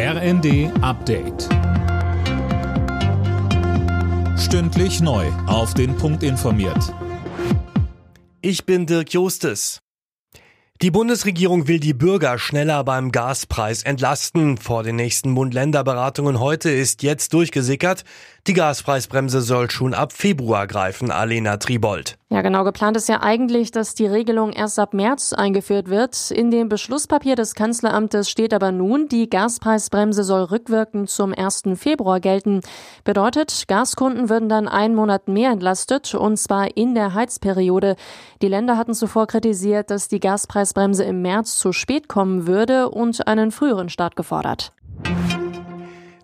RND Update. Stündlich neu. Auf den Punkt informiert. Ich bin Dirk Jostes. Die Bundesregierung will die Bürger schneller beim Gaspreis entlasten. Vor den nächsten Bund-Länder-Beratungen heute ist jetzt durchgesickert. Die Gaspreisbremse soll schon ab Februar greifen, Alena Tribold. Ja, genau. Geplant ist ja eigentlich, dass die Regelung erst ab März eingeführt wird. In dem Beschlusspapier des Kanzleramtes steht aber nun, die Gaspreisbremse soll rückwirkend zum 1. Februar gelten. Bedeutet, Gaskunden würden dann einen Monat mehr entlastet, und zwar in der Heizperiode. Die Länder hatten zuvor kritisiert, dass die Gaspreisbremse im März zu spät kommen würde und einen früheren Start gefordert.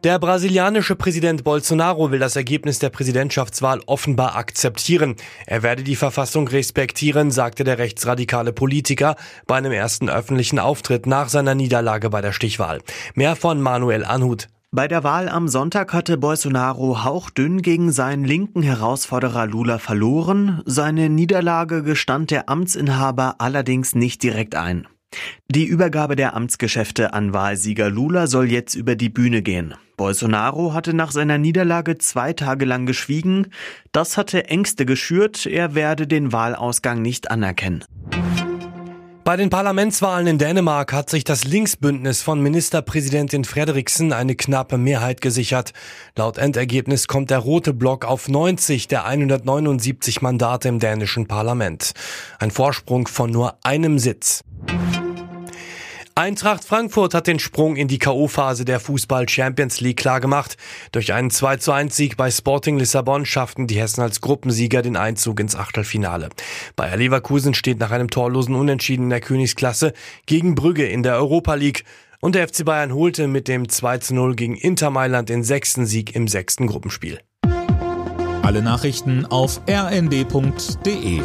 Der brasilianische Präsident Bolsonaro will das Ergebnis der Präsidentschaftswahl offenbar akzeptieren. Er werde die Verfassung respektieren, sagte der rechtsradikale Politiker bei einem ersten öffentlichen Auftritt nach seiner Niederlage bei der Stichwahl. Mehr von Manuel Anhut. Bei der Wahl am Sonntag hatte Bolsonaro hauchdünn gegen seinen linken Herausforderer Lula verloren. Seine Niederlage gestand der Amtsinhaber allerdings nicht direkt ein. Die Übergabe der Amtsgeschäfte an Wahlsieger Lula soll jetzt über die Bühne gehen. Bolsonaro hatte nach seiner Niederlage zwei Tage lang geschwiegen. Das hatte Ängste geschürt, er werde den Wahlausgang nicht anerkennen. Bei den Parlamentswahlen in Dänemark hat sich das Linksbündnis von Ministerpräsidentin Frederiksen eine knappe Mehrheit gesichert. Laut Endergebnis kommt der rote Block auf 90 der 179 Mandate im dänischen Parlament. Ein Vorsprung von nur einem Sitz. Eintracht Frankfurt hat den Sprung in die K.O.-Phase der Fußball Champions League klargemacht. Durch einen 2 zu 1 Sieg bei Sporting Lissabon schafften die Hessen als Gruppensieger den Einzug ins Achtelfinale. Bayer Leverkusen steht nach einem torlosen Unentschieden in der Königsklasse gegen Brügge in der Europa League. Und der FC Bayern holte mit dem 2 zu 0 gegen Inter Mailand den sechsten Sieg im sechsten Gruppenspiel. Alle Nachrichten auf rnd.de